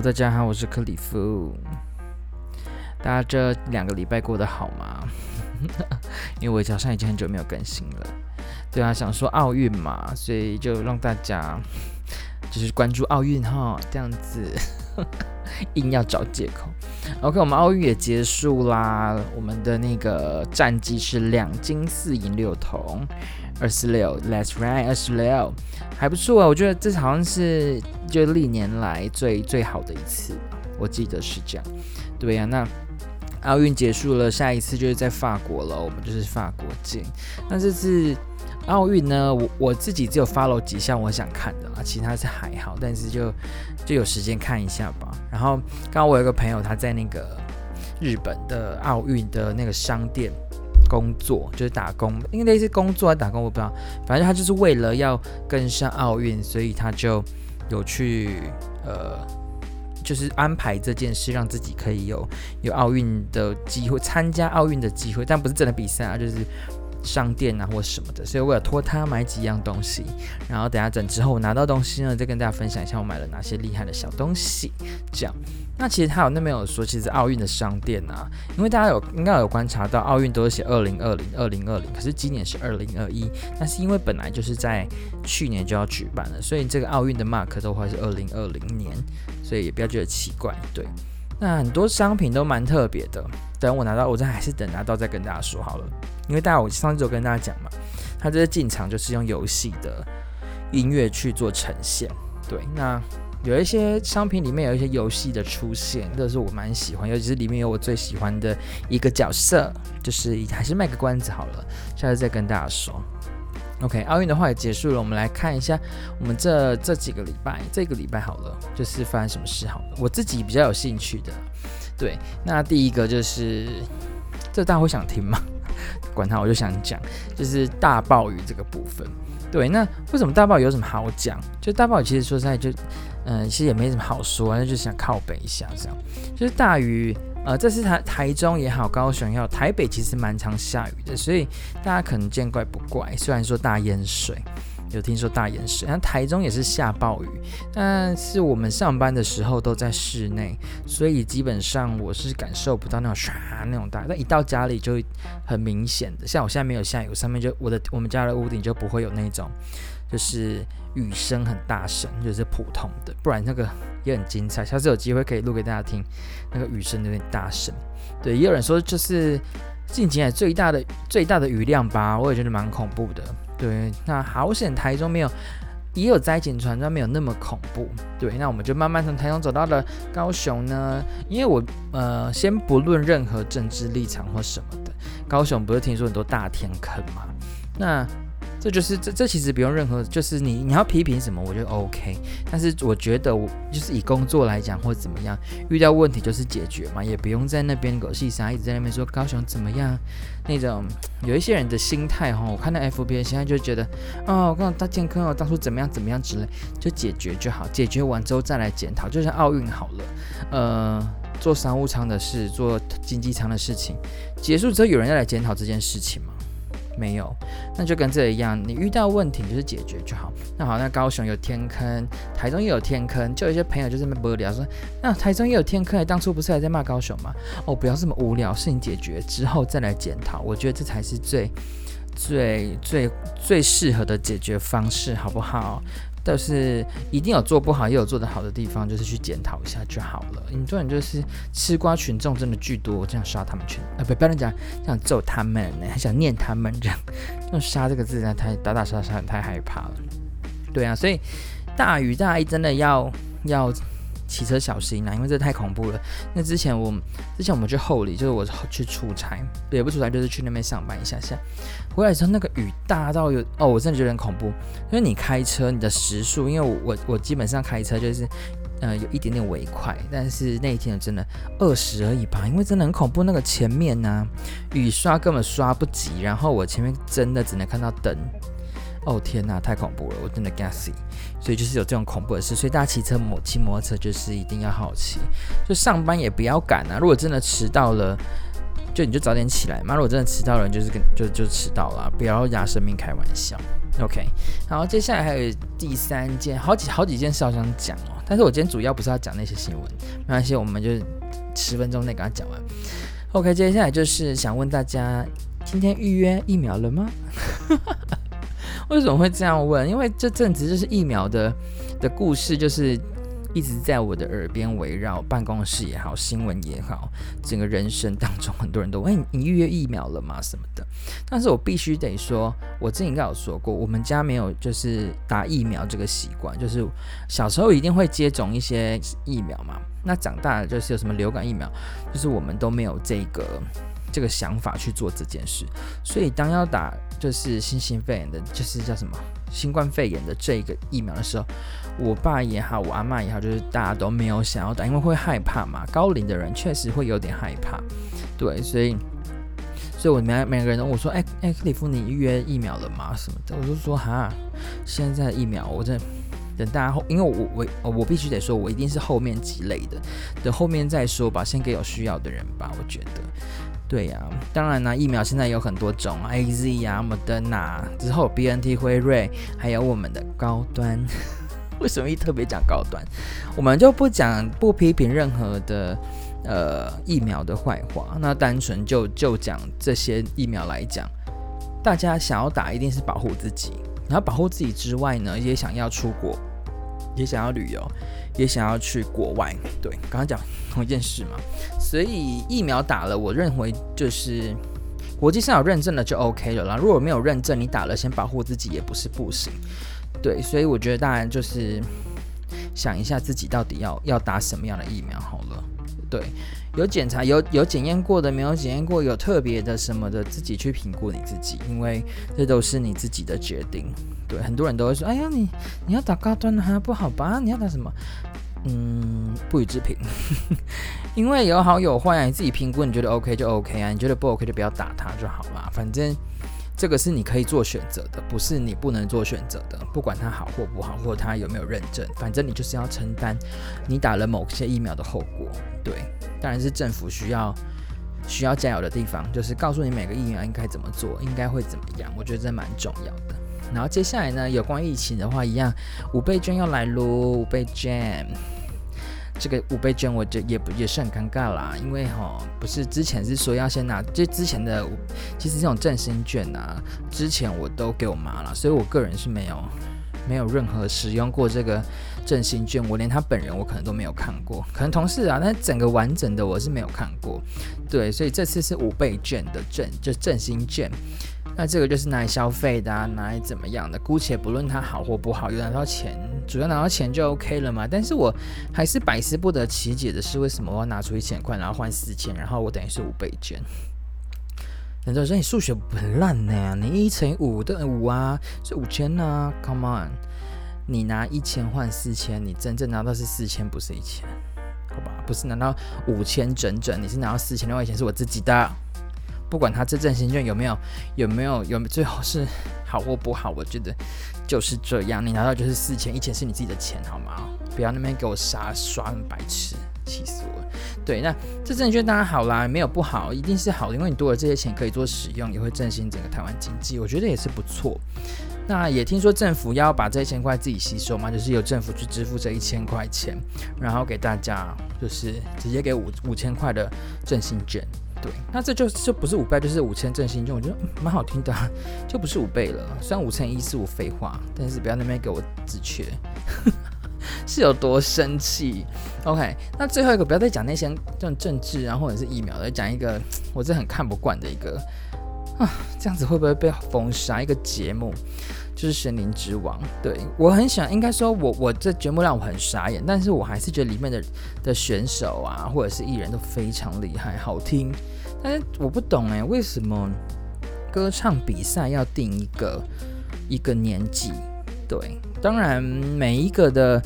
大家好，我是克里夫。大家这两个礼拜过得好吗？因为我早上已经很久没有更新了。对啊，想说奥运嘛，所以就让大家 就是关注奥运哈，这样子 硬要找借口。OK，我们奥运也结束啦，我们的那个战绩是两金四银六铜。二十六，Let's ride 二十六，还不错啊，我觉得这好像是就历年来最最好的一次，我记得是这样。对呀、那奥运结束了，下一次就是在法国了，我们就是法国见。那这次奥运呢，我我自己只有 follow 几项我想看的啦，其他是还好，但是就就有时间看一下吧。然后刚刚我有个朋友他在那个日本的奥运的那个商店。工作就是打工，因为类似工作还打工，我不知道。反正他就是为了要跟上奥运，所以他就有去呃，就是安排这件事，让自己可以有有奥运的机会，参加奥运的机会，但不是真的比赛啊，就是商店啊或什么的。所以我有托他买几样东西，然后等下等之后我拿到东西呢，再跟大家分享一下我买了哪些厉害的小东西，这样。那其实他有那边有说，其实奥运的商店啊，因为大家有应该有观察到，奥运都是写二零二零二零二零，可是今年是二零二一，那是因为本来就是在去年就要举办了，所以这个奥运的 mark 都会是二零二零年，所以也不要觉得奇怪。对，那很多商品都蛮特别的，等我拿到，我这还是等拿到再跟大家说好了，因为大家我上次有跟大家讲嘛，他这个进场就是用游戏的音乐去做呈现，对，那。有一些商品里面有一些游戏的出现，这是我蛮喜欢，尤其是里面有我最喜欢的一个角色，就是还是卖个关子好了，下次再跟大家说。OK，奥运的话也结束了，我们来看一下我们这这几个礼拜，这个礼拜好了，就是发生什么事好了，我自己比较有兴趣的，对，那第一个就是这大家会想听吗？管他，我就想讲，就是大暴雨这个部分。对，那为什么大暴雨有什么好讲？就大暴雨其实说实在就。嗯，其实也没什么好说，那就想靠北一下这样。就是大雨，呃，这次台台中也好，高雄也好，台北其实蛮常下雨的，所以大家可能见怪不怪。虽然说大淹水，有听说大淹水，那台中也是下暴雨，但是我们上班的时候都在室内，所以基本上我是感受不到那种唰那种大。但一到家里就很明显的，像我现在没有下雨，上面就我的我们家的屋顶就不会有那种。就是雨声很大声，就是普通的，不然那个也很精彩。下次有机会可以录给大家听，那个雨声有点大声。对，也有人说就是近几年最大的最大的雨量吧，我也觉得蛮恐怖的。对，那好险台中没有，也有灾情传，但没有那么恐怖。对，那我们就慢慢从台中走到了高雄呢，因为我呃先不论任何政治立场或什么的，高雄不是听说很多大天坑嘛？那这就是这这其实不用任何，就是你你要批评什么，我觉得 OK。但是我觉得我就是以工作来讲或者怎么样，遇到问题就是解决嘛，也不用在那边狗戏啥，一直在那边说高雄怎么样那种。有一些人的心态哈，我看到 F B A 现在就觉得哦，我刚刚大健康哦，当初怎么样怎么样之类，就解决就好，解决完之后再来检讨。就像奥运好了，呃，做商务舱的事，做经济舱的事情结束之后，有人要来检讨这件事情吗？没有，那就跟这一样，你遇到问题就是解决就好。那好，那高雄有天坑，台中也有天坑，就有一些朋友就是那么无聊说，那台中也有天坑，当初不是还在骂高雄吗？哦，不要这么无聊，事情解决之后再来检讨，我觉得这才是最最最最适合的解决方式，好不好？就是一定有做不好，也有做得好的地方，就是去检讨一下就好了。很多人就是吃瓜群众真的巨多，这样杀他们群呃，不，不能讲这样揍他们，还想念他们这样，用杀这个字太打打杀杀，太害怕了。对啊，所以大鱼大意真的要要。骑车小心呐、啊，因为这太恐怖了。那之前我之前我们去后里，就是我去出差，也不出差，就是去那边上班一下下。回来之后那个雨大到有哦，我真的觉得很恐怖。因为你开车，你的时速，因为我我基本上开车就是呃有一点点微快，但是那一天真的二十而已吧，因为真的很恐怖。那个前面呢、雨刷根本刷不及，然后我前面真的只能看到灯。哦天呐，太恐怖了，我真的 gassy，所以就是有这种恐怖的事，所以大家骑车摩骑摩托车就是一定要好骑，就上班也不要赶啊。如果真的迟到了，就你就早点起来嘛。如果真的迟到了，就是跟就就迟到了，不要拿生命开玩笑。OK，然后接下来还有第三件，好几好几件事好想讲哦。但是我今天主要不是要讲那些新闻，没关系，我们就十分钟内给他讲完。OK，接下来就是想问大家，今天预约疫苗了吗？为什么会这样问？因为这阵子就是疫苗的的故事，就是。一直在我的耳边围绕，办公室也好，新闻也好，整个人生当中，很多人都问：“，你预约疫苗了吗？”什么的。但是我必须得说，我之前应该有说过，我们家没有就是打疫苗这个习惯，就是小时候一定会接种一些疫苗嘛。那长大了就是有什么流感疫苗，就是我们都没有这个这个想法去做这件事。所以当要打就是新型肺炎的，就是叫什么新冠肺炎的这个疫苗的时候。我爸也好，我阿嬷也好，就是大家都没有想要打，因为会害怕嘛。高龄的人确实会有点害怕，对，所以，所以我每每个人都我说，哎、哎，克里夫，你预约疫苗了吗？什么的，我就说哈，现在疫苗，我在等大家后，因为我我我必须得说，我一定是后面几类的，等后面再说吧，先给有需要的人吧。我觉得，对呀、当然呢，疫苗现在有很多种，AZ 呀、莫德纳，之后 BNT、辉瑞，还有我们的高端。为什么一特别讲高端？我们就不讲不批评任何的呃疫苗的坏话，那单纯就就讲这些疫苗来讲，大家想要打一定是保护自己，然后保护自己之外呢，也想要出国，也想要旅游，也想要去国外。对，刚刚讲同一件事嘛，所以疫苗打了，我认为就是国际上有认证了就 OK 了啦。如果没有认证，你打了先保护自己也不是不行。对，所以我觉得当然就是想一下自己到底要要打什么样的疫苗好了。对，有检查有有检验过的，没有检验过，有特别的什么的，自己去评估你自己，因为这都是你自己的决定。对，很多人都会说：“哎呀，你你要打高端的哈不好吧？你要打什么？”嗯，不予置评，因为有好有坏啊，你自己评估，你觉得 OK 就 OK 啊，你觉得不 OK 就不要打它就好了，反正。这个是你可以做选择的，不是你不能做选择的。不管它好或不好，或它有没有认证，反正你就是要承担你打了某些疫苗的后果。对，当然是政府需要需要加油的地方，就是告诉你每个疫苗应该怎么做，应该会怎么样。我觉得这蛮重要的。然后接下来呢，有关疫情的话，一样五倍券要来喽，五倍券。这个五倍券我觉得也不也是很尴尬啦，因为哈不是之前是说要先拿，就之前的其实这种振兴券啊，之前我都给我妈了，所以我个人是没有没有任何使用过这个振兴券，我连他本人我可能都没有看过，可能同事啊，但整个完整的我是没有看过，对，所以这次是五倍券的振就振兴券。那这个就是拿来消费的啊，拿来怎么样的？姑且不论它好或不好，有拿到钱，主要拿到钱就 OK 了嘛。但是我还是百思不得其解的是，为什么我要拿出一千块，然后换四千，然后我等于是五倍券？很多人说你数学很烂呢，你一乘以五等于五啊，是五千呢？Come on，你拿一千换四千，你真正拿到是四千，不是一千，好吧？不是拿到五千整整，你是拿到四千多块钱是我自己的。不管他这振兴券有没有有没有有最后是好或不好，我觉得就是这样。你拿到就是四千，一千是你自己的钱，好吗？不要那边给我傻耍白痴，气死我了。对，那这振兴券当然好啦，没有不好，一定是好的，因为你多了这些钱可以做使用，也会振兴整个台湾经济，我觉得也是不错。那也听说政府要把这一千块自己吸收嘛，就是由政府去支付这一千块钱，然后给大家就是直接给五五千块的振兴券。对，那这就就不是五倍，就是五千振兴券，我觉得蛮好听的，就不是五倍了。虽然五千一是我废话，但是不要那边给我自缺，是有多生气？OK，那最后一个不要再讲那些这种政治啊，或者是疫苗的，讲一个我真的很看不惯的一个啊，这样子会不会被封杀？一个节目就是《森林之王》，对，我很想，应该说我我这节目让我很傻眼，但是我还是觉得里面的的选手啊，或者是艺人都非常厉害，好听。但是我不懂哎，为什么歌唱比赛要定一个一个年纪？对，当然每一个的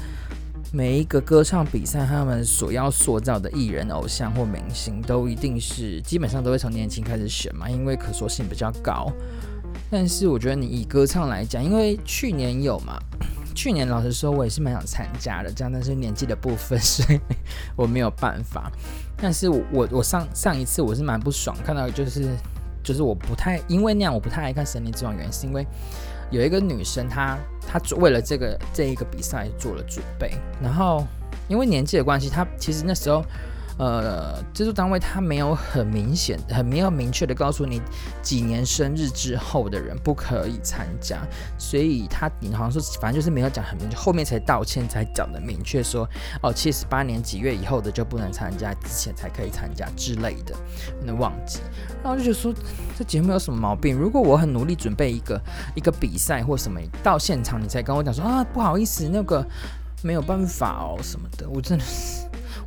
每一个歌唱比赛，他们所要塑造的艺人、偶像或明星，都一定是基本上都会从年轻开始选嘛，因为可塑性比较高。但是我觉得你以歌唱来讲，因为去年有嘛，去年老实说，我也是蛮想参加的，这样，但是年纪的部分，所以我没有办法。但是我我我上上一次我是蛮不爽，看到就是就是我不太因为那样我不太爱看《森林之王》，原因是因为有一个女生她她为了这个这一个比赛做了准备，然后因为年纪的关系，她其实那时候。呃，制作单位他没有很明显、很没有明确的告诉你几年生日之后的人不可以参加，所以他你好像说，反正就是没有讲很明确，后面才道歉才讲的明确说，哦，七十八年几月以后的就不能参加，之前才可以参加之类的，那忘记。然后就觉得说这节目有什么毛病？如果我很努力准备一个一个比赛或什么，到现场你才跟我讲说啊，不好意思，那个没有办法哦什么的，我真的是。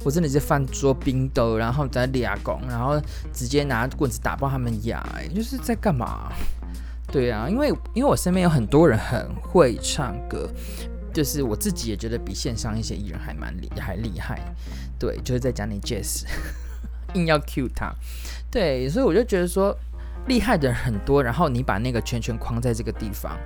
我真的是饭桌冰豆，然后在立功，然后直接拿棍子打爆他们牙，就是在干嘛？对啊，因为因为我身边有很多人很会唱歌，就是我自己也觉得比线上一些艺人还蛮厉还厉害。对，就是在讲你 Jazz，硬要 cue 他。对，所以我就觉得说厉害的人很多，然后你把那个圈圈框在这个地方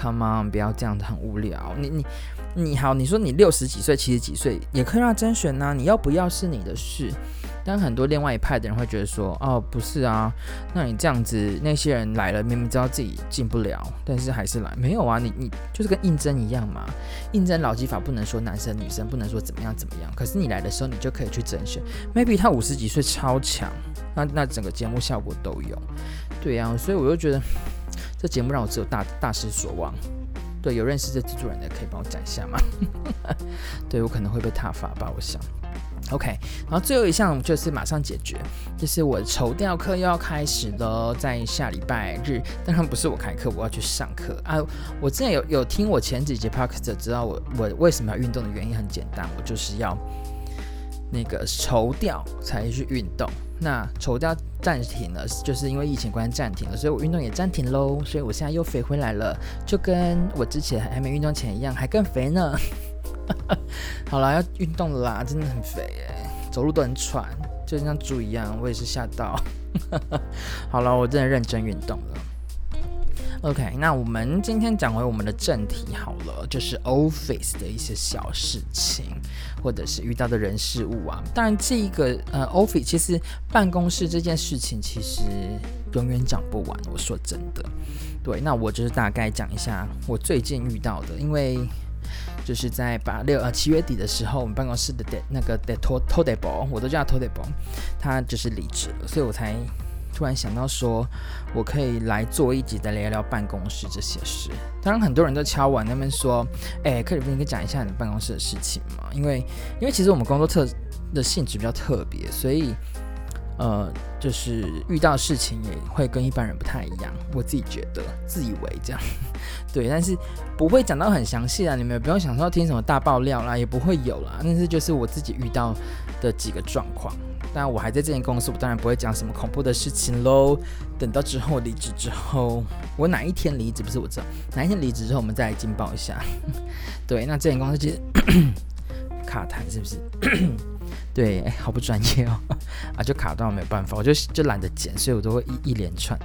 ，Come on，不要这样子很无聊。你你。你好，你说你六十几岁、七十几岁也可以让甄选呢、你要不要是你的事。但很多另外一派的人会觉得说，哦，不是啊，那你这样子，那些人来了，明明知道自己进不了，但是还是来，没有啊，你你就是跟应征一样嘛，应征老技法不能说男生女生不能说怎么样怎么样，可是你来的时候，你就可以去甄选。Maybe 他五十几岁超强，那那整个节目效果都有，对呀、啊，所以我就觉得这节目让我只有大大失所望。对，有认识这制作人的可以帮我讲一下吗？对，我可能会被踏伐吧，我想。OK，然后最后一项就是马上解决，就是我筹调课又要开始了，在下礼拜日。当然不是我开课，我要去上课啊。我之前有有听我前几节 p o c a s t 知道我我为什么要运动的原因很简单，我就是要那个筹调才去运动。那筹调暂停了，就是因为疫情关暂停了，所以我运动也暂停喽。所以我现在又肥回来了，就跟我之前还没运动前一样，还更肥呢。好了，要运动啦，真的很肥哎，走路都很喘，就像猪一样。我也是吓到。好了，我真的认真运动了。OK，那我们今天讲回我们的正题好了，就是 Office 的一些小事情，或者是遇到的人事物啊。当然，这一个呃 Office 其实办公室这件事情其实永远讲不完。我说真的，对，那我就是大概讲一下我最近遇到的，因为就是在八六呃七月底的时候，我们办公室的那个的托托德博，我都叫他托德博，他就是离职了，所以我才。突然想到说，我可以来做一集的聊聊办公室这些事。当然，很多人都敲碗那边说：“哎、欸，克里夫，你可以讲一下你办公室的事情吗？”因为，因为其实我们工作特的性质比较特别，所以，呃，就是遇到事情也会跟一般人不太一样。我自己觉得，自以为这样，对，但是不会讲到很详细啊。你们也不用想说听什么大爆料啦，也不会有啦。但是就是我自己遇到的几个状况。但我还在这间公司，我当然不会讲什么恐怖的事情喽。等到之后离职之后，我哪一天离职不是我知道，哪一天离职之后，我们再来劲爆一下。对，那这间公司其实 卡痰是不是？对，好不专业哦。啊，就卡到没有办法，我就就懒得剪，所以我都会一一连串。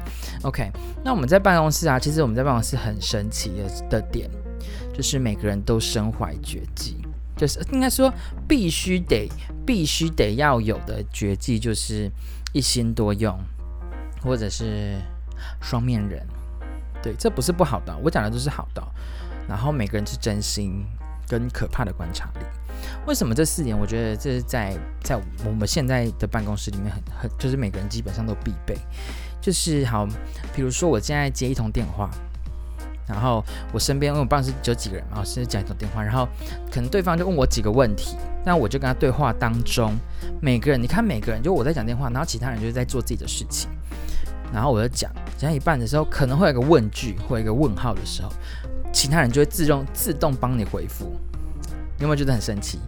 OK，那我们在办公室啊，其实我们在办公室很神奇的的点，就是每个人都身怀绝技。就是应该说必须得必须得要有的绝技，就是一心多用，或者是双面人。对，这不是不好的，我讲的都是好的。然后每个人是真心跟可怕的观察力。为什么这四点？我觉得这是在在我们现在的办公室里面很很，就是每个人基本上都必备。就是好，比如说我现在接一通电话。然后我身边，因为我办公室只有几个人嘛，我是讲一通电话，然后可能对方就问我几个问题，那我就跟他对话当中，每个人你看每个人，就我在讲电话，然后其他人就是在做自己的事情，然后我就讲讲一半的时候，可能会有个问句或一个问号的时候，其他人就会自动自动帮你回复。有没有觉得很神奇？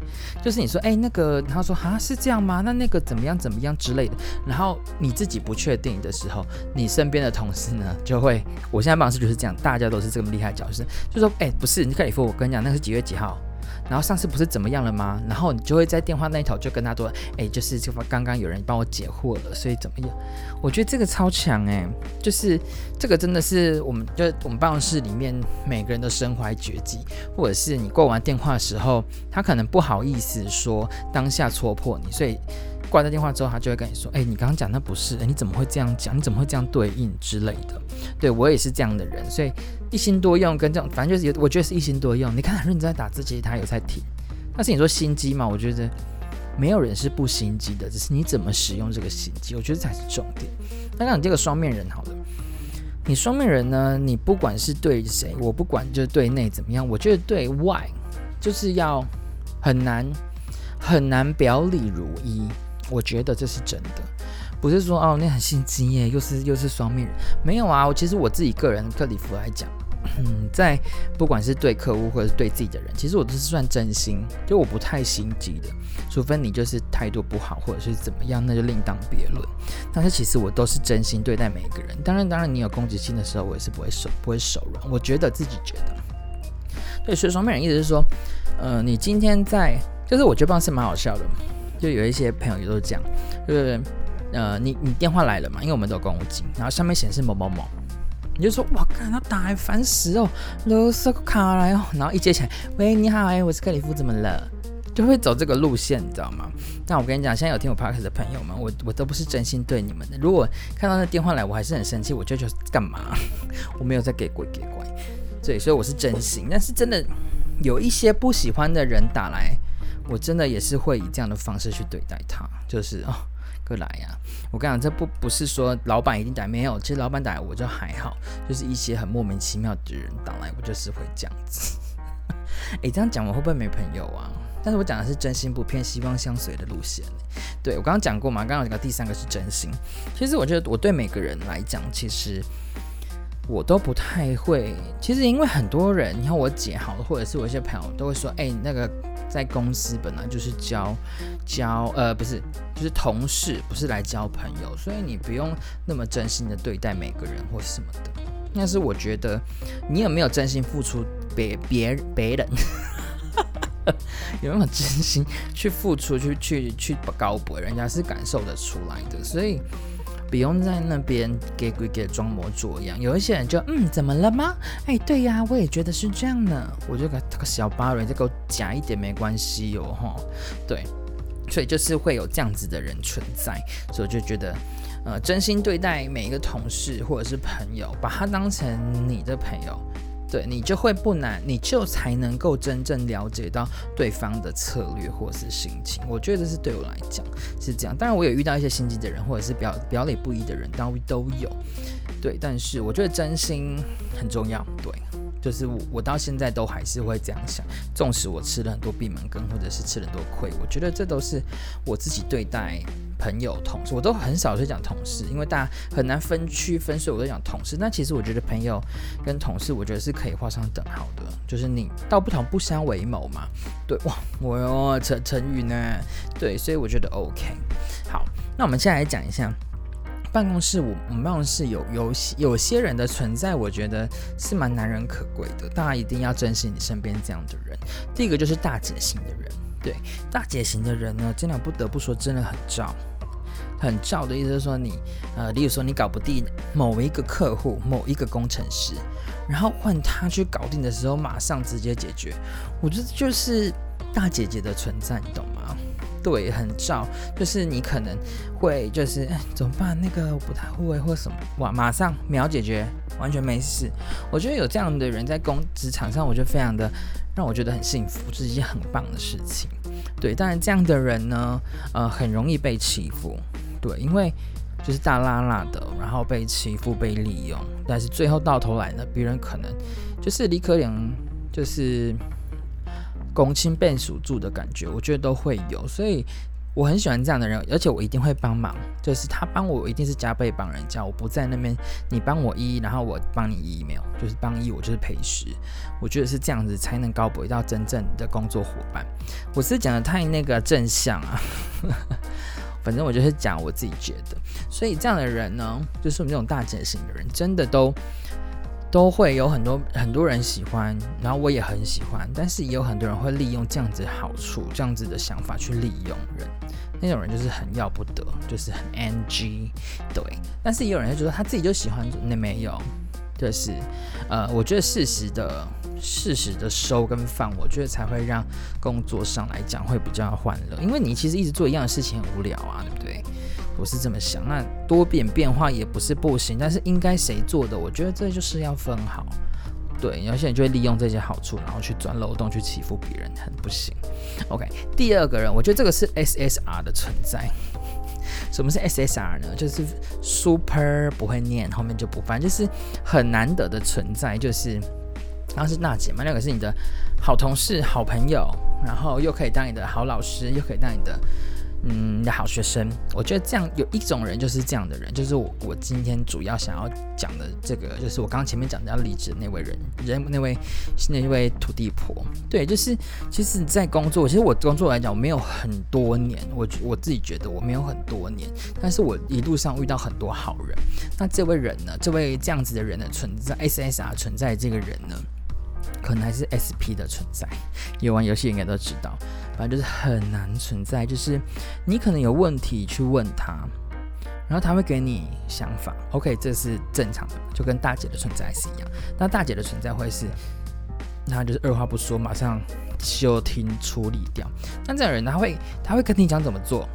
就是你说，哎，那个，他说，啊，是这样吗？那那个怎么样怎么样之类的。然后你自己不确定的时候，你身边的同事呢，就会，我现在办公室就是这样，大家都是这么厉害角色，就说，哎，不是，你克里夫，我跟你讲，那是几月几号？然后上次不是怎么样了吗？然后你就会在电话那一头就跟他说，哎，就是这刚刚有人帮我解惑了，所以怎么样？我觉得这个超强哎，就是这个真的是我们就我们办公室里面每个人都身怀绝技，或者是你挂完电话的时候，他可能不好意思说当下戳破你，所以挂掉电话之后，他就会跟你说：“哎、你刚刚讲那不是，哎、你怎么会这样讲？你怎么会这样对应之类的？”对，我也是这样的人，所以一心多用跟这种，反正就是有，我觉得是一心多用。你看很认真在打字，其实他有在听。但是你说心机嘛，我觉得没有人是不心机的，只是你怎么使用这个心机，我觉得才是重点。那让你这个双面人好了，你双面人呢，你不管是对谁，我不管就是对内怎么样，我觉得对外就是要很难很难表里如一。我觉得这是真的，不是说哦，那很心机耶，又是又是双面人，没有啊。我其实我自己个人克里夫来讲，嗯，在不管是对客户或者是对自己的人，其实我都是算真心，就我不太心机的，除非你就是态度不好或者是怎么样，那就另当别论。但是其实我都是真心对待每一个人。当然，当然你有攻击性的时候，我也是不会手不会手软。我觉得自己觉得，对，所以双面人意思是说，呃，你今天在，就是我觉得是蛮好笑的。就有一些朋友也都是这样，就是呃，你你电话来了嘛，因为我们都有公务机，然后上面显示某某某，你就说哇，看他打来烦死哦，勒索卡来哦，然后一接起来，喂，你好，哎，我是克里夫，怎么了？就会走这个路线，你知道吗？但我跟你讲，现在有听我 podcast 的朋友们，我我都不是真心对你们的。如果看到那电话来，我还是很生气，我就觉得干嘛？我没有在给鬼给怪，对，所以我是真心。但是真的有一些不喜欢的人打来。我真的也是会以这样的方式去对待他，就是哦，过来呀、我跟你讲，这不不是说老板一定打没有，其实老板打我就还好，就是一些很莫名其妙的人打来，我就是会这样子。诶，这样讲我会不会没朋友啊？但是我讲的是真心不骗、希望相随的路线。对，我刚刚讲过嘛，刚刚讲个第三个是真心。其实我觉得我对每个人来讲，其实。我都不太会，其实因为很多人，你看我姐好，或者是我一些朋友都会说，哎、那个在公司本来就是交交，呃，不是，就是同事，不是来交朋友，所以你不用那么真心的对待每个人或什么的。但是我觉得，你有没有真心付出别别别人，有没有真心去付出去去去高博，人家是感受得出来的，所以。不用在那边给鬼给装模作样，有一些人就嗯，怎么了吗？哎，对呀，我也觉得是这样的。我就给他个小巴人，再给我假一点没关系哟，哈。对，所以就是会有这样子的人存在，所以我就觉得，呃，真心对待每一个同事或者是朋友，把他当成你的朋友。对，你就会不难，你就才能够真正了解到对方的策略或是心情。我觉得这是对我来讲是这样。当然，我有遇到一些心机的人，或者是表表里不一的人，都都有。对，但是我觉得真心很重要。对。就是我，我到现在都还是会这样想，纵使我吃了很多闭门羹，或者是吃了很多亏，我觉得这都是我自己对待朋友、同事，我都很少去讲同事，因为大家很难分区分，所以我都讲同事。那其实我觉得朋友跟同事，我觉得是可以画上等号的，就是你道不同不相为谋嘛。对哇，我哟成成语呢？对，所以我觉得 OK。好，那我们现在来讲一下。办公室，我我们办公室有有有些人的存在，我觉得是蛮难能可贵的。大家一定要珍惜你身边这样的人。第一个就是大姐型的人，对，大姐型的人呢，真的不得不说，真的很照，很照的意思是说你，呃，例如说你搞不定某一个客户、某一个工程师，然后换他去搞定的时候，马上直接解决。我觉得就是大姐姐的存在，你懂吗？对，很照，就是你可能会就是哎，怎么办？那个不太会或什么哇，马上秒解决，完全没事。我觉得有这样的人在工职场上，我觉得非常的让我觉得很幸福，这是一件很棒的事情。对，当然这样的人呢，呃，很容易被欺负。对，因为就是大辣辣的，然后被欺负、被利用，但是最后到头来呢，别人可能就是李可怜，就是。公亲变数住的感觉，我觉得都会有，所以我很喜欢这样的人，而且我一定会帮忙，就是他帮我，我一定是加倍帮人家，我不在那边，你帮我一，然后我帮你一，没有，就是帮一，我就是赔十，我觉得是这样子才能高博到真正的工作伙伴。我是讲的太那个正向啊，反正我就是讲我自己觉得，所以这样的人呢，就是我们这种大姐型的人，真的都。都会有很多很多人喜欢，然后我也很喜欢，但是也有很多人会利用这样子好处，这样子的想法去利用人，那种人就是很要不得，就是很 NG，对。但是也有人会觉得他自己就喜欢，那没有，就是呃，我觉得适时的适时的收跟放，我觉得才会让工作上来讲会比较欢乐。因为你其实一直做一样的事情很无聊啊，对不对？我是这么想。那多变变化也不是不行，但是应该谁做的，我觉得这就是要分好。对，有些人就会利用这些好处，然后去钻漏洞去欺负别人，很不行。OK，第二个人，我觉得这个是 SSR 的存在。什么是 SSR 呢？就是 Super 不会念，后面就不翻，就是很难得的存在。就是刚刚是娜姐嘛，那个是你的好同事、好朋友，然后又可以当你的好老师，又可以当你的。嗯，的好学生，我觉得这样有一种人就是这样的人，就是我我今天主要想要讲的这个，就是我刚刚前面讲的要离职的那位人，人那位那位土地婆，对，就是其实，在工作，其实我工作来讲，我没有很多年，我我自己觉得我没有很多年，但是我一路上遇到很多好人。那这位人呢，这位这样子的人的存在，SSR 存在这个人呢，可能还是 SP 的存在，有玩游戏应该都知道。反正就是很难存在，就是你可能有问题去问他，然后他会给你想法。OK，这是正常的，就跟大姐的存在是一样。那大姐的存在会是，那就是二话不说，马上休听处理掉。那这样人，他会他会跟你讲怎么做，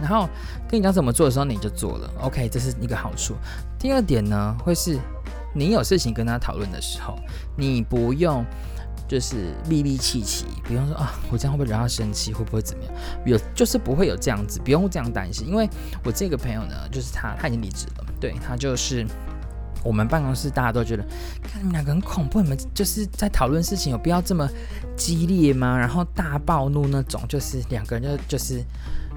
然后跟你讲怎么做的时候，你就做了。OK，这是一个好处。第二点呢，会是你有事情跟他讨论的时候，你不用。就是密密气气，比方说啊，我这样会不会惹他生气？会不会怎么样？有就是不会有这样子，不用这样担心。因为我这个朋友呢，就是他，他已经离职了。对，他就是我们办公室大家都觉得，看你们两个很恐怖，你们就是在讨论事情，有必要这么激烈吗？然后大暴怒那种，就是两个人就就是。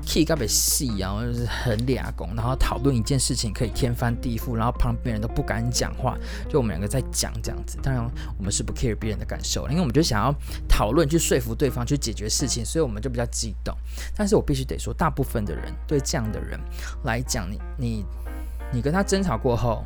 Key 特别细啊，就是很俩工，然后讨论一件事情可以天翻地覆，然后旁边人都不敢讲话，就我们两个在讲这样子。当然，我们是不 care 别人的感受，因为我们就想要讨论去说服对方去解决事情，所以我们就比较激动。但是我必须得说，大部分的人对这样的人来讲，你你你跟他争吵过后。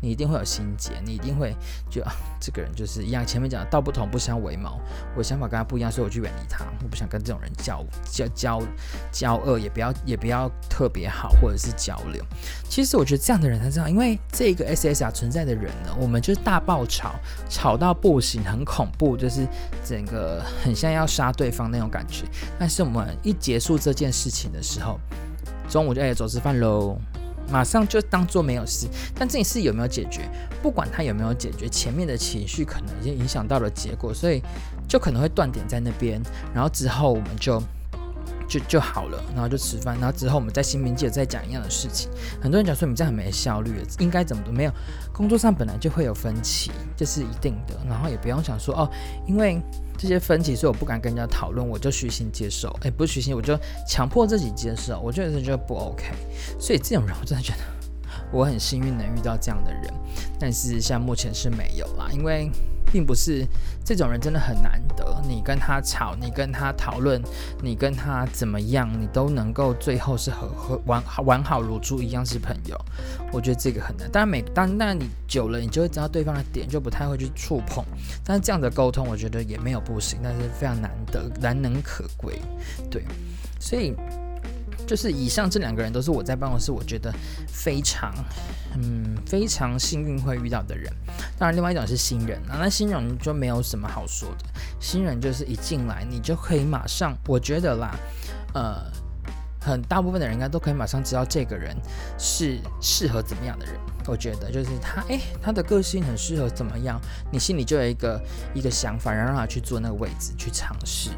你一定会有心结，你一定会觉得啊，这个人就是一样。前面讲的道不同不相为谋，我想法跟他不一样，所以我去远离他。我不想跟这种人交交交交恶，也不要也不要特别好或者是交流。其实我觉得这样的人才知道，因为这个 SSR 存在的人呢，我们就是大爆吵，吵到不行，很恐怖，就是整个很像要杀对方那种感觉。但是我们一结束这件事情的时候，中午就哎走吃饭喽。马上就当做没有事，但这件事有没有解决？不管他有没有解决，前面的情绪可能已经影响到了结果，所以就可能会断点在那边。然后之后我们就就就好了，然后就吃饭，然后之后我们在新闻界再讲一样的事情。很多人讲说你这样很没效率，应该怎么都没有。工作上本来就会有分歧，这是一定的。然后也不用想说哦，因为。这些分歧，所以我不敢跟人家讨论，我就虚心接受。哎，不是虚心，我就强迫自己接受。我觉得这就不 OK。所以这种人，我真的觉得我很幸运能遇到这样的人，但是现在目前是没有啦，因为。并不是这种人真的很难得，你跟他吵，你跟他讨论，你跟他怎么样，你都能够最后是和和完完好如初一样是朋友。我觉得这个很难。当然每当那你久了，你就会知道对方的点，就不太会去触碰。但是这样的沟通，我觉得也没有不行，但是非常难得，难能可贵。对，所以。就是以上这两个人都是我在办公室，我觉得非常，嗯，非常幸运会遇到的人。当然，另外一种是新人啊，那新人就没有什么好说的。新人就是一进来，你就可以马上，我觉得啦，呃，很大部分的人应该都可以马上知道这个人是适合怎么样的人。我觉得就是他，诶，他的个性很适合怎么样，你心里就有一个一个想法，然后让他去做那个位置去尝试。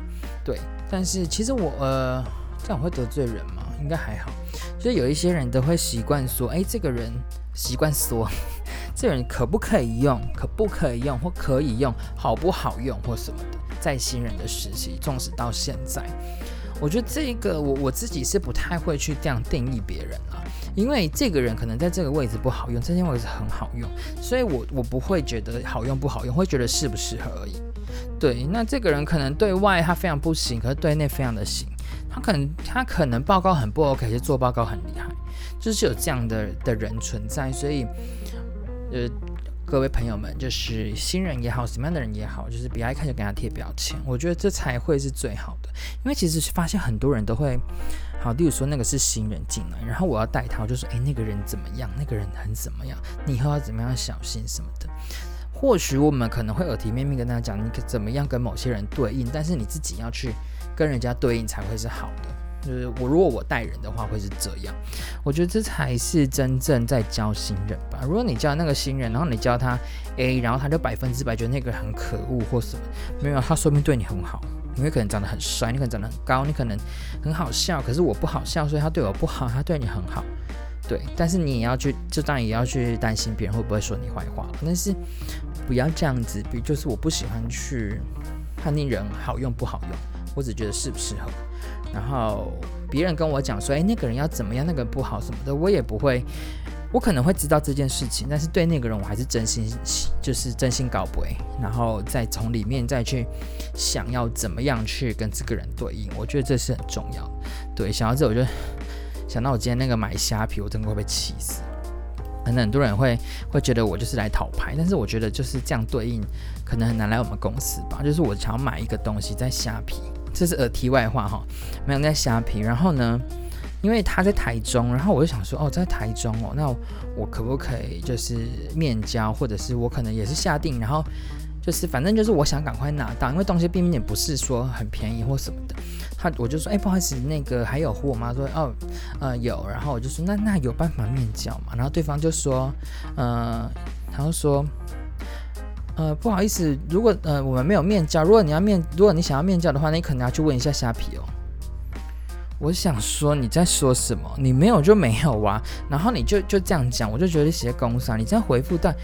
对，但是其实我呃。这样会得罪人吗？应该还好。所以有一些人都会习惯说：“哎，这个人习惯说，这个人可不可以用？可不可以用？或可以用？好不好用？或什么的？”在新人的时期，纵使到现在，我觉得这个我我自己是不太会去这样定义别人了，因为这个人可能在这个位置不好用，这件位置很好用，所以我我不会觉得好用不好用，会觉得适不适合而已。对，那这个人可能对外他非常不行，可是对内非常的行。他可能他可能报告很不 OK，其实做报告很厉害，就是有这样的的人存在，所以呃，各位朋友们，就是新人也好，什么样的人也好，就是不要一看就给他贴标签，我觉得这才会是最好的。因为其实发现很多人都会，好，例如说那个是新人进来，然后我要带他，我就说，诶，那个人怎么样？那个人很怎么样？你以后要怎么样小心什么的。或许我们可能会耳提面命跟大家讲，你可怎么样跟某些人对应，但是你自己要去跟人家对应才会是好的。就是我如果我带人的话会是这样，我觉得这才是真正在教新人吧。如果你教那个新人，然后你教他 A，然后他就百分之百觉得那个人很可恶或什么，没有，他说明对你很好，因为可能长得很帅，你可能长得很高，你可能很好笑，可是我不好笑，所以他对我不好，他对你很好，对。但是你也要去，就当然也要去担心别人会不会说你坏话，但是不要这样子，比就是我不喜欢去判定人好用不好用，我只觉得适不适合。然后别人跟我讲说，哎，那个人要怎么样，那个不好什么的，我也不会，我可能会知道这件事情，但是对那个人我还是真心，就是真心搞不，然后再从里面再去想要怎么样去跟这个人对应，我觉得这是很重要。对，想到这我就想到我今天那个买虾皮，我真的会被气死。可能很多人会会觉得我就是来讨牌，但是我觉得就是这样对应，可能很难来我们公司吧。就是我想要买一个东西在虾皮。这是呃题外话哈，没有在虾皮。然后呢，因为他在台中，然后我就想说，哦，在台中哦，那我可不可以就是面交，或者是我可能也是下定，然后就是反正就是我想赶快拿到，因为东西并并也不是说很便宜或什么的。他我就说，哎，不好意思，那个还有货吗？说哦，呃有。然后我就说，那那有办法面交吗？然后对方就说，呃，他就说。呃，不好意思，如果呃我们没有面交，如果你要面，如果你想要面交的话，你可能要去问一下虾皮哦。我想说你在说什么？你没有就没有啊，然后你就就这样讲，我就觉得你写公司啊，你这样回复但。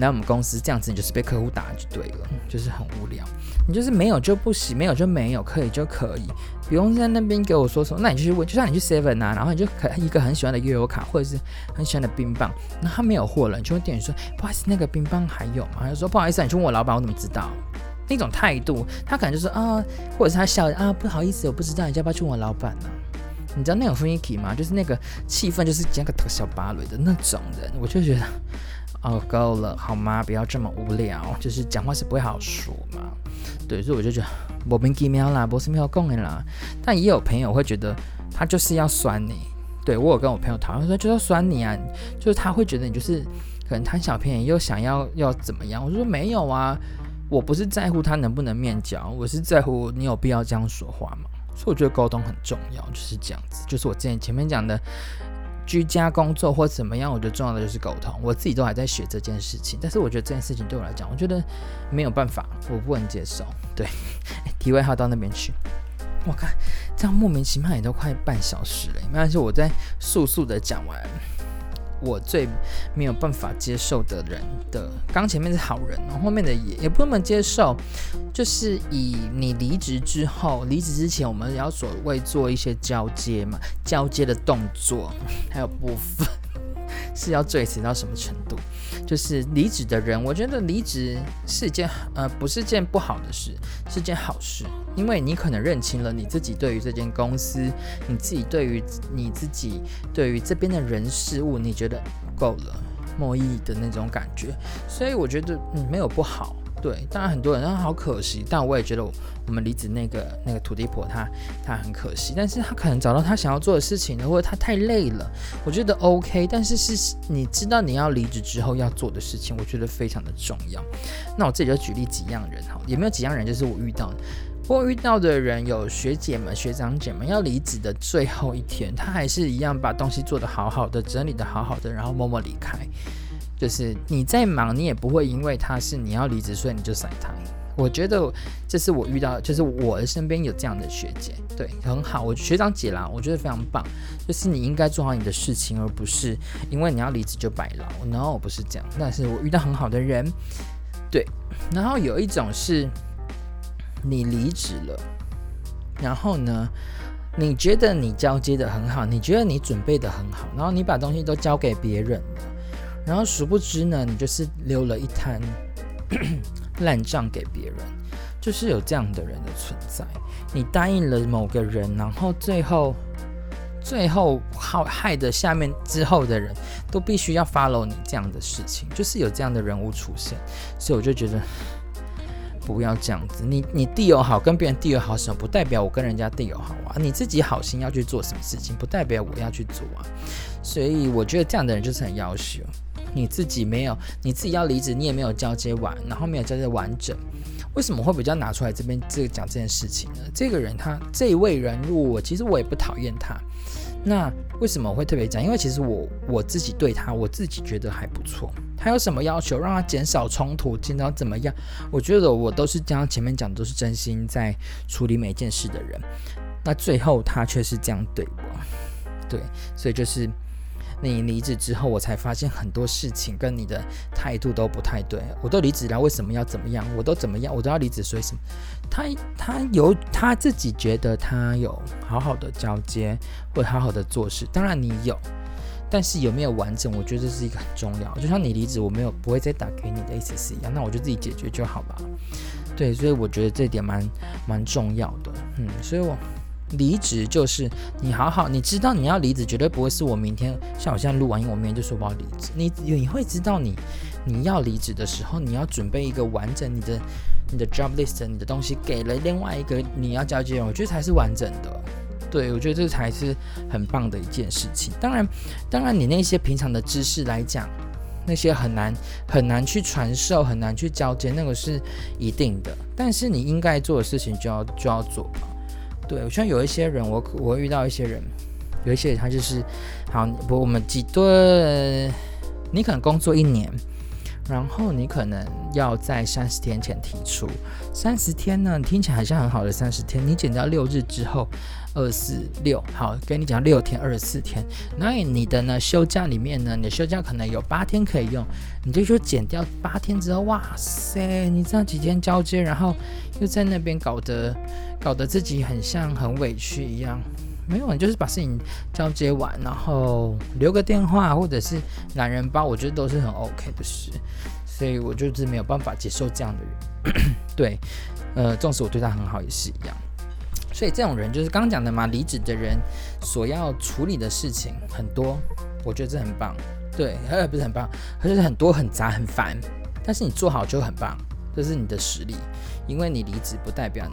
来我们公司这样子，你就是被客户打就对了，就是很无聊。你就是没有就不行，没有就没有，可以就可以，不用在那边给我说说。那你就去问，就像你去 Seven 啊，然后你就可一个很喜欢的悠游卡，或者是很喜欢的冰棒，那他没有货了，你就问店员说：“不好意思，那个冰棒还有吗？”他就说：“不好意思，你去问我老板，我怎么知道？”那种态度，他可能就是啊，或者是他笑啊，不好意思，我不知道，你要不要去问我老板呢？你知道那种雰囲気吗？就是那个气氛，就是讲个小芭蕾的那种人，我就觉得。哦，够了，好吗？不要这么无聊，就是讲话是不会好说嘛。对，所以我就觉得莫名其妙啦，不是没有共鸣啦。但也有朋友会觉得他就是要酸你。对，我有跟我朋友讨论说，就要酸你啊，就是他会觉得你就是可能贪小便宜又想要要怎么样。我就说没有啊，我不是在乎他能不能面交，我是在乎你有必要这样说话嘛。所以我觉得沟通很重要，就是这样子。就是我之前前面讲的。居家工作或怎么样，我觉得重要的就是沟通。我自己都还在学这件事情，但是我觉得这件事情对我来讲，我觉得没有办法，我不能接受。对，题外号到那边去。我看这样莫名其妙也都快半小时了，没关系，我再速速的讲完。我最没有办法接受的人的，刚前面是好人，后后面的也也不能接受，就是以你离职之后，离职之前我们要所谓做一些交接嘛，交接的动作 还有部分。是要最迟到什么程度？就是离职的人，我觉得离职是一件呃，不是件不好的事，是件好事，因为你可能认清了你自己对于这间公司，你自己对于你自己对于这边的人事物，你觉得够了，没意的那种感觉，所以我觉得嗯，没有不好。对，当然很多人，他好可惜，但我也觉得我们离职那个那个土地婆她她很可惜，但是她可能找到她想要做的事情了，或者她太累了，我觉得 OK，但是是你知道你要离职之后要做的事情，我觉得非常的重要。那我自己就举例几样人哈，也没有几样人，就是我遇到的，我遇到的人有学姐们、学长姐们要离职的最后一天，他还是一样把东西做得好好的，整理得好好的，然后默默离开。就是你再忙，你也不会因为他是你要离职，所以你就甩他。我觉得这是我遇到，就是我的身边有这样的学姐，对，很好。我学长姐啦，我觉得非常棒。就是你应该做好你的事情，而不是因为你要离职就白劳。然后不是这样，但是我遇到很好的人，对。然后有一种是你离职了，然后呢，你觉得你交接的很好，你觉得你准备的很好，然后你把东西都交给别人了。然后殊不知呢，你就是留了一摊 烂账给别人，就是有这样的人的存在。你答应了某个人，然后最后最后好害的下面之后的人都必须要 follow 你这样的事情，就是有这样的人物出现。所以我就觉得不要这样子。你你地友好，跟别人地友好什么，不代表我跟人家地友好啊。你自己好心要去做什么事情，不代表我要去做啊。所以我觉得这样的人就是很要求。你自己没有，你自己要离职，你也没有交接完，然后没有交接完整，为什么会比较拿出来这边这个讲这件事情呢？这个人他这一位人物，我其实我也不讨厌他。那为什么会特别讲？因为其实我我自己对他，我自己觉得还不错。他有什么要求，让他减少冲突，减少怎么样？我觉得我都是将，前面讲的都是真心在处理每件事的人。那最后他却是这样对我，对，所以就是。你离职之后，我才发现很多事情跟你的态度都不太对。我都离职了，为什么要怎么样？我都怎么样？我都要离职，所以什么？他他有他自己觉得他有好好的交接，或好好的做事。当然你有，但是有没有完整？我觉得这是一个很重要。就像你离职，我没有不会再打给你的意思是一样，那我就自己解决就好吧。对，所以我觉得这点蛮蛮重要的。嗯，所以我。离职就是你好好，你知道你要离职，绝对不会是我明天像我现在录完音，我明天就说我要离职。你你会知道你你要离职的时候，你要准备一个完整你的你的 job list，你的东西给了另外一个你要交接，我觉得才是完整的。对，我觉得这才是很棒的一件事情。当然，当然你那些平常的知识来讲，那些很难很难去传授，很难去交接，那个是一定的。但是你应该做的事情就要就要做。对，我像有一些人，我我会遇到一些人，有一些人他就是，好，不，我们几对，你可能工作一年，然后你可能要在三十天前提出，三十天呢，听起来好像很好的三十天，你减掉六日之后。二四六，好，跟你讲六天，二十四天。那你的呢？休假里面呢？你的休假可能有八天可以用，你就说减掉八天之后，哇塞，你这样几天交接，然后又在那边搞得搞得自己很像很委屈一样。没有，你就是把事情交接完，然后留个电话或者是懒人包，我觉得都是很 OK 的事。所以我就是没有办法接受这样的人。对，呃，纵使我对他很好，也是一样。所以这种人就是刚讲的嘛，离职的人所要处理的事情很多，我觉得这很棒。对，呃，不是很棒，而是很多很杂很烦，但是你做好就很棒，这是你的实力。因为你离职不代表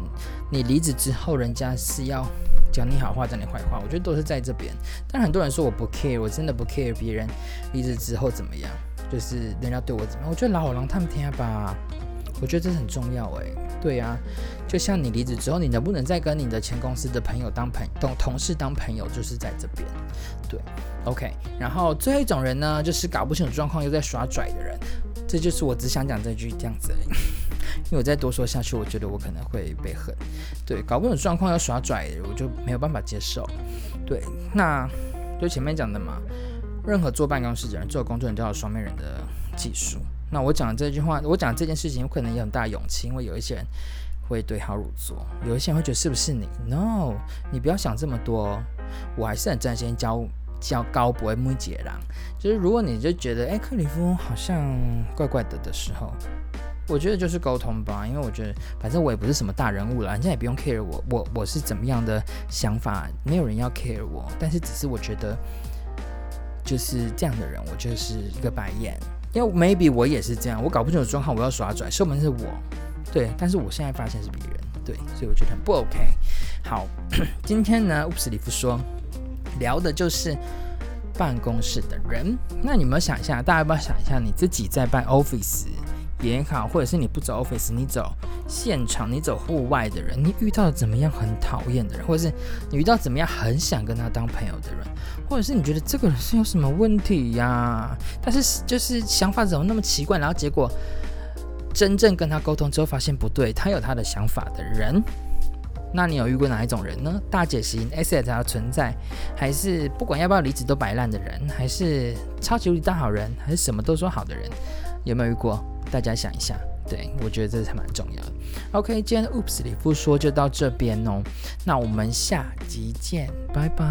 你，离职之后人家是要讲你好话讲你坏话，我觉得都是在这边。但很多人说我不 care，我真的不 care 别人离职之后怎么样，就是人家对我怎么样，我觉得老好让他们听吧。我觉得这很重要诶，对啊，就像你离职之后，你能不能再跟你的前公司的朋友当朋同同事当朋友，就是在这边，对，OK。然后最后一种人呢，就是搞不清楚状况又在耍拽的人，这就是我只想讲这句这样子而已，因为我再多说下去，我觉得我可能会被恨。对，搞不清楚状况要耍拽，我就没有办法接受。对，那就前面讲的嘛，任何坐办公室的人，做工作人都要有双面人的技术。那我讲这句话，我讲这件事情，有可能有很大勇气，因为有一些人会对号入座，有一些人会觉得是不是你？No，你不要想这么多，我还是很真心教教高博木杰郎，就是如果你就觉得哎，克里夫好像怪怪的的时候，我觉得就是沟通吧，因为我觉得反正我也不是什么大人物了，人家也不用 care 我，我我是怎么样的想法，没有人要 care 我，但是只是我觉得就是这样的人，我就是一个白眼。因为 maybe 我也是这样，我搞不清楚状况，我要耍拽，射门是我，对，但是我现在发现是别人，对，所以我觉得很不 OK。好，今天呢，乌斯里夫说聊的就是办公室的人，那你们想一下，大家要不要想一下你自己在办 office？也好，或者是你不走 office，你走现场，你走户外的人，你遇到怎么样很讨厌的人，或者是你遇到怎么样很想跟他当朋友的人，或者是你觉得这个人是有什么问题呀、但是就是想法怎么那么奇怪，然后结果真正跟他沟通之后发现不对，他有他的想法的人，那你有遇过哪一种人呢？大姐型 asset 要存在，还是不管要不要离职都摆烂的人，还是超级无敌大好人，还是什么都说好的人？有没有遇过？大家想一下，对，我觉得这才蛮重要的。OK，今天的 Oops 里不说就到这边哦，那我们下集见，拜拜。